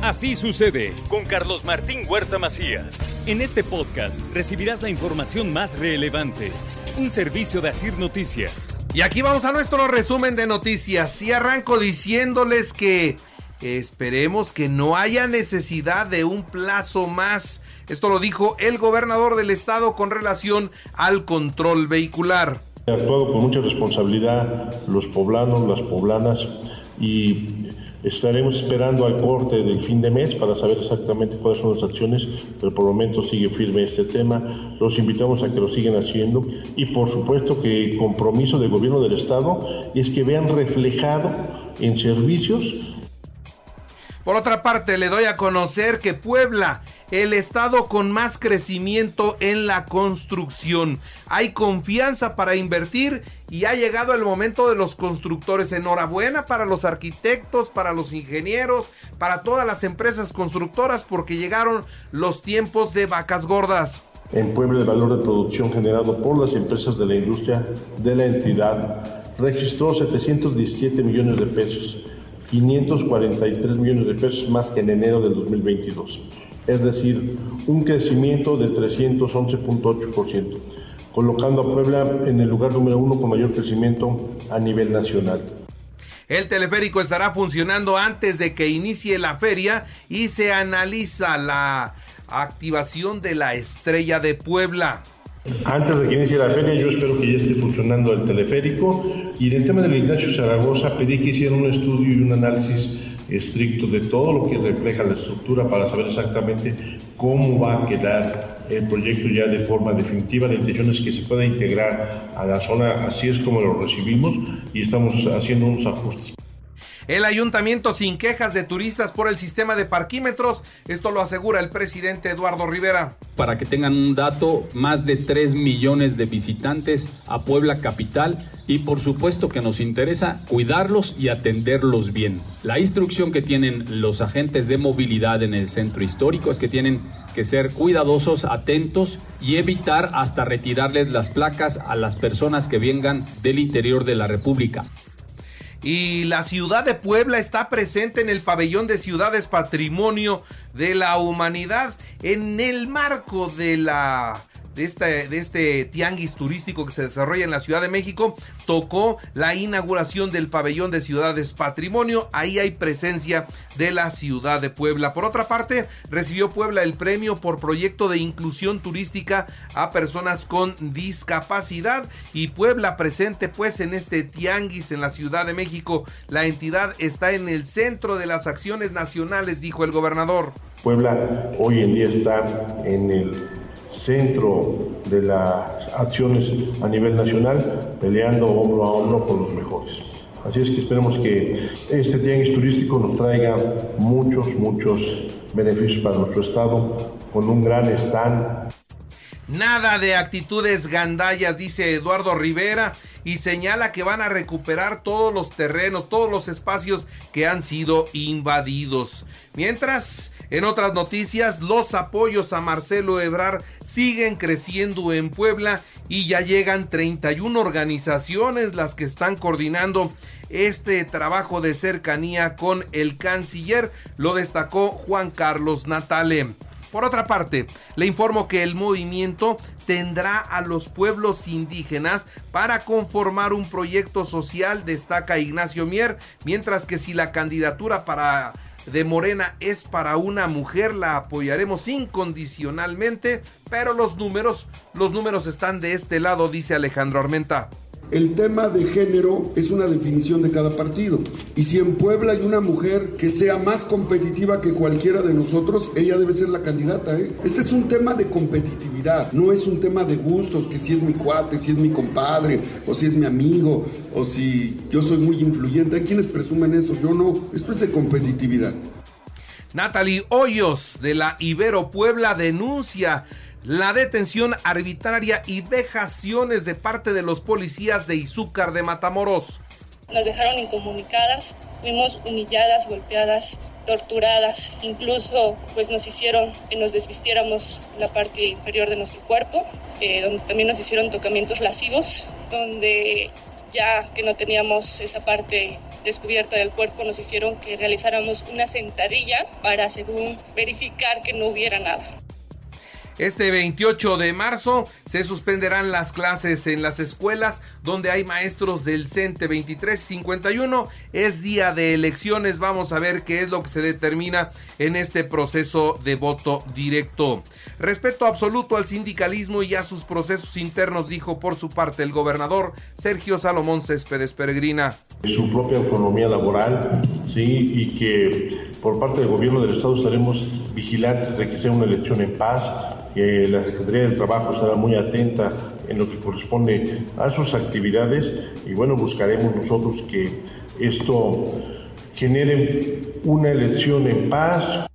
Así sucede con Carlos Martín Huerta Macías. En este podcast recibirás la información más relevante. Un servicio de Asir Noticias. Y aquí vamos a nuestro resumen de noticias. Y arranco diciéndoles que esperemos que no haya necesidad de un plazo más. Esto lo dijo el gobernador del estado con relación al control vehicular. He actuado con mucha responsabilidad los poblanos, las poblanas y Estaremos esperando al corte del fin de mes para saber exactamente cuáles son las acciones, pero por el momento sigue firme este tema. Los invitamos a que lo sigan haciendo y por supuesto que el compromiso del gobierno del Estado es que vean reflejado en servicios por otra parte, le doy a conocer que Puebla, el estado con más crecimiento en la construcción. Hay confianza para invertir y ha llegado el momento de los constructores. Enhorabuena para los arquitectos, para los ingenieros, para todas las empresas constructoras porque llegaron los tiempos de vacas gordas. En Puebla el valor de producción generado por las empresas de la industria de la entidad registró 717 millones de pesos 543 millones de pesos más que en enero del 2022, es decir, un crecimiento de 311.8%, colocando a Puebla en el lugar número uno con mayor crecimiento a nivel nacional. El teleférico estará funcionando antes de que inicie la feria y se analiza la activación de la estrella de Puebla. Antes de que inicie la feria, yo espero que ya esté funcionando el teleférico. Y en el tema del Ignacio Zaragoza, pedí que hicieran un estudio y un análisis estricto de todo lo que refleja la estructura para saber exactamente cómo va a quedar el proyecto ya de forma definitiva. La intención es que se pueda integrar a la zona, así es como lo recibimos y estamos haciendo unos ajustes. El ayuntamiento sin quejas de turistas por el sistema de parquímetros. Esto lo asegura el presidente Eduardo Rivera. Para que tengan un dato, más de 3 millones de visitantes a Puebla Capital y por supuesto que nos interesa cuidarlos y atenderlos bien. La instrucción que tienen los agentes de movilidad en el centro histórico es que tienen que ser cuidadosos, atentos y evitar hasta retirarles las placas a las personas que vengan del interior de la República. Y la ciudad de Puebla está presente en el pabellón de ciudades patrimonio de la humanidad en el marco de la de este, tianguis turístico que se desarrolla en la Ciudad de México, tocó la inauguración del pabellón de ciudades patrimonio. Ahí hay presencia de la ciudad de Puebla. Por otra parte, recibió Puebla el premio por proyecto de inclusión turística a personas con discapacidad y Puebla presente pues en este tianguis en la Ciudad de México. La entidad está en el centro de las acciones nacionales, dijo el gobernador. Puebla hoy en día está en el centro de las acciones a nivel nacional, peleando hombro a hombro con los mejores. Así es que esperemos que este tianguis turístico nos traiga muchos, muchos beneficios para nuestro estado, con un gran stand. Nada de actitudes gandallas, dice Eduardo Rivera, y señala que van a recuperar todos los terrenos, todos los espacios que han sido invadidos. Mientras, en otras noticias, los apoyos a Marcelo Ebrar siguen creciendo en Puebla y ya llegan 31 organizaciones las que están coordinando este trabajo de cercanía con el canciller, lo destacó Juan Carlos Natale. Por otra parte, le informo que el movimiento tendrá a los pueblos indígenas para conformar un proyecto social, destaca Ignacio Mier, mientras que si la candidatura para de Morena es para una mujer, la apoyaremos incondicionalmente, pero los números, los números están de este lado, dice Alejandro Armenta. El tema de género es una definición de cada partido. Y si en Puebla hay una mujer que sea más competitiva que cualquiera de nosotros, ella debe ser la candidata. ¿eh? Este es un tema de competitividad, no es un tema de gustos, que si es mi cuate, si es mi compadre, o si es mi amigo, o si yo soy muy influyente. Hay quienes presumen eso, yo no. Esto es de competitividad. Natalie Hoyos de la Ibero Puebla denuncia la detención arbitraria y vejaciones de parte de los policías de Izúcar de Matamoros. Nos dejaron incomunicadas, fuimos humilladas, golpeadas, torturadas, incluso pues nos hicieron que nos desvistiéramos la parte inferior de nuestro cuerpo, eh, donde también nos hicieron tocamientos lascivos, donde ya que no teníamos esa parte descubierta del cuerpo, nos hicieron que realizáramos una sentadilla para, según, verificar que no hubiera nada. Este 28 de marzo se suspenderán las clases en las escuelas donde hay maestros del CENTE 2351. Es día de elecciones. Vamos a ver qué es lo que se determina en este proceso de voto directo. Respeto absoluto al sindicalismo y a sus procesos internos, dijo por su parte el gobernador Sergio Salomón Céspedes Peregrina. Su propia autonomía laboral, sí, y que por parte del gobierno del Estado estaremos vigilantes de que sea una elección en paz, la Secretaría del Trabajo estará muy atenta en lo que corresponde a sus actividades y bueno, buscaremos nosotros que esto genere una elección en paz,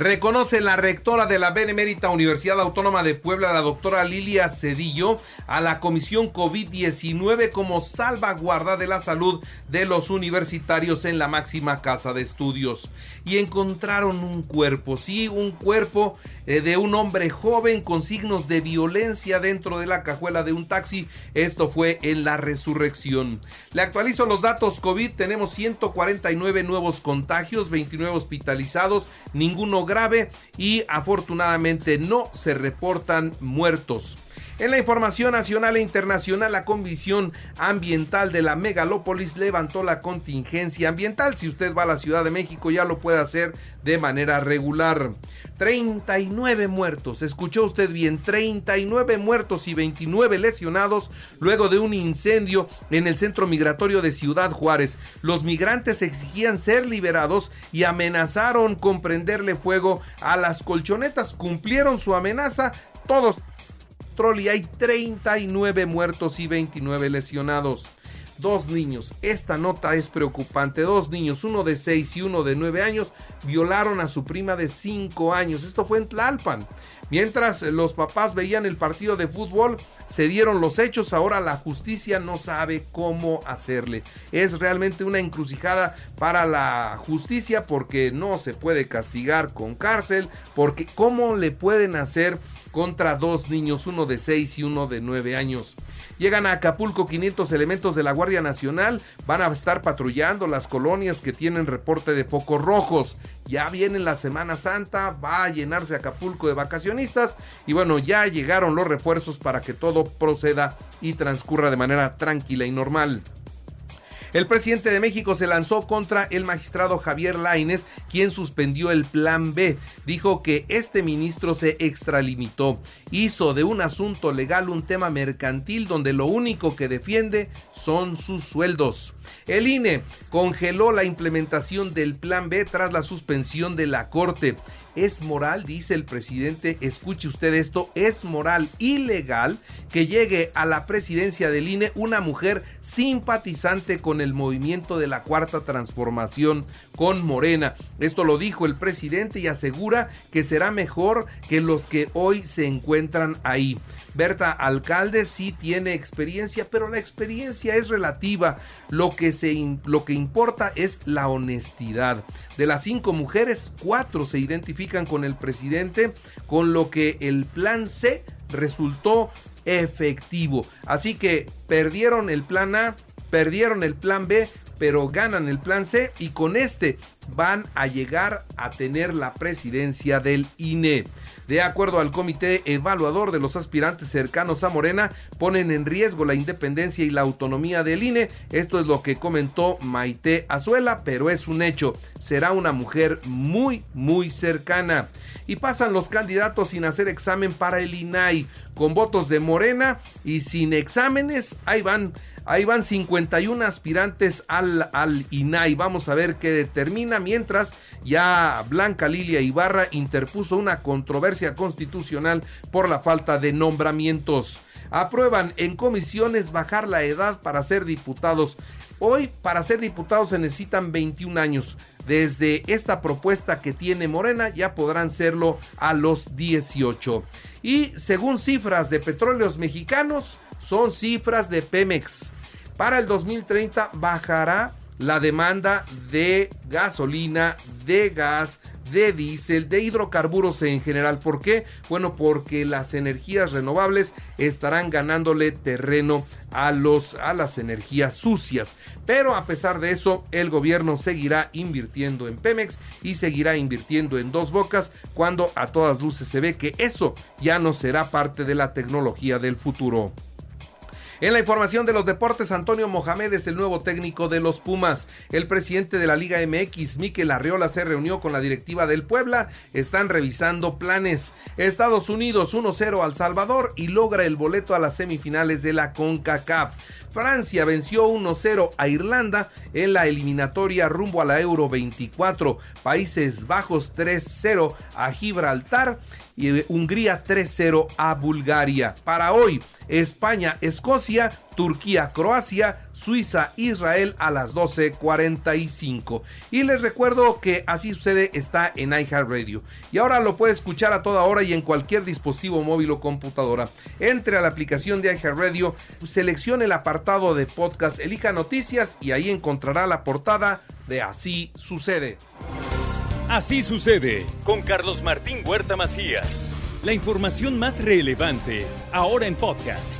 Reconoce la rectora de la Benemérita Universidad Autónoma de Puebla, la doctora Lilia Cedillo, a la Comisión COVID-19 como salvaguarda de la salud de los universitarios en la máxima casa de estudios. Y encontraron un cuerpo, sí, un cuerpo eh, de un hombre joven con signos de violencia dentro de la cajuela de un taxi. Esto fue en la resurrección. Le actualizo los datos COVID. Tenemos 149 nuevos contagios, 29 hospitalizados, ninguno grave y afortunadamente no se reportan muertos. En la información nacional e internacional, la Comisión Ambiental de la Megalópolis levantó la contingencia ambiental. Si usted va a la Ciudad de México, ya lo puede hacer de manera regular. 39 muertos, escuchó usted bien, 39 muertos y 29 lesionados luego de un incendio en el centro migratorio de Ciudad Juárez. Los migrantes exigían ser liberados y amenazaron con prenderle fuego a las colchonetas. Cumplieron su amenaza, todos y hay 39 muertos y 29 lesionados. Dos niños, esta nota es preocupante, dos niños, uno de 6 y uno de 9 años, violaron a su prima de 5 años. Esto fue en Tlalpan. Mientras los papás veían el partido de fútbol, se dieron los hechos, ahora la justicia no sabe cómo hacerle. Es realmente una encrucijada para la justicia porque no se puede castigar con cárcel, porque cómo le pueden hacer contra dos niños, uno de 6 y uno de 9 años. Llegan a Acapulco 500 elementos de la Guardia Nacional, van a estar patrullando las colonias que tienen reporte de focos rojos. Ya viene la Semana Santa, va a llenarse Acapulco de vacacionistas y bueno, ya llegaron los refuerzos para que todo proceda y transcurra de manera tranquila y normal. El presidente de México se lanzó contra el magistrado Javier Laines, quien suspendió el plan B. Dijo que este ministro se extralimitó. Hizo de un asunto legal un tema mercantil donde lo único que defiende son sus sueldos. El INE congeló la implementación del plan B tras la suspensión de la Corte. Es moral, dice el presidente, escuche usted esto, es moral ilegal que llegue a la presidencia del INE una mujer simpatizante con el movimiento de la cuarta transformación con Morena. Esto lo dijo el presidente y asegura que será mejor que los que hoy se encuentran ahí. Berta Alcalde sí tiene experiencia, pero la experiencia es relativa. Lo que, se, lo que importa es la honestidad. De las cinco mujeres, cuatro se identifican con el presidente, con lo que el plan C resultó efectivo. Así que perdieron el plan A, perdieron el plan B, pero ganan el plan C y con este van a llegar a tener la presidencia del INE. De acuerdo al comité evaluador de los aspirantes cercanos a Morena, ponen en riesgo la independencia y la autonomía del INE. Esto es lo que comentó Maite Azuela, pero es un hecho. Será una mujer muy, muy cercana. Y pasan los candidatos sin hacer examen para el INAI, con votos de Morena y sin exámenes. Ahí van Ahí van 51 aspirantes al, al INAI. Vamos a ver qué determina. Mientras ya Blanca Lilia Ibarra interpuso una controversia constitucional por la falta de nombramientos. Aprueban en comisiones bajar la edad para ser diputados. Hoy para ser diputados se necesitan 21 años. Desde esta propuesta que tiene Morena ya podrán serlo a los 18. Y según cifras de petróleos mexicanos, son cifras de Pemex. Para el 2030 bajará la demanda de gasolina, de gas, de diésel, de hidrocarburos en general. ¿Por qué? Bueno, porque las energías renovables estarán ganándole terreno a, los, a las energías sucias. Pero a pesar de eso, el gobierno seguirá invirtiendo en Pemex y seguirá invirtiendo en Dos Bocas cuando a todas luces se ve que eso ya no será parte de la tecnología del futuro. En la información de los deportes, Antonio Mohamed es el nuevo técnico de los Pumas. El presidente de la Liga MX, Miquel Arriola, se reunió con la directiva del Puebla. Están revisando planes. Estados Unidos 1-0 al Salvador y logra el boleto a las semifinales de la CONCACAF. Francia venció 1-0 a Irlanda en la eliminatoria rumbo a la Euro 24. Países Bajos 3-0 a Gibraltar y Hungría 3-0 a Bulgaria. Para hoy, España, Escocia, Turquía, Croacia, Suiza, Israel a las 12.45. Y les recuerdo que así sucede está en iHeartRadio. Y ahora lo puede escuchar a toda hora y en cualquier dispositivo móvil o computadora. Entre a la aplicación de iHeartRadio, seleccione el apartado de podcast, elija noticias y ahí encontrará la portada de Así sucede. Así sucede con Carlos Martín Huerta Macías. La información más relevante, ahora en podcast.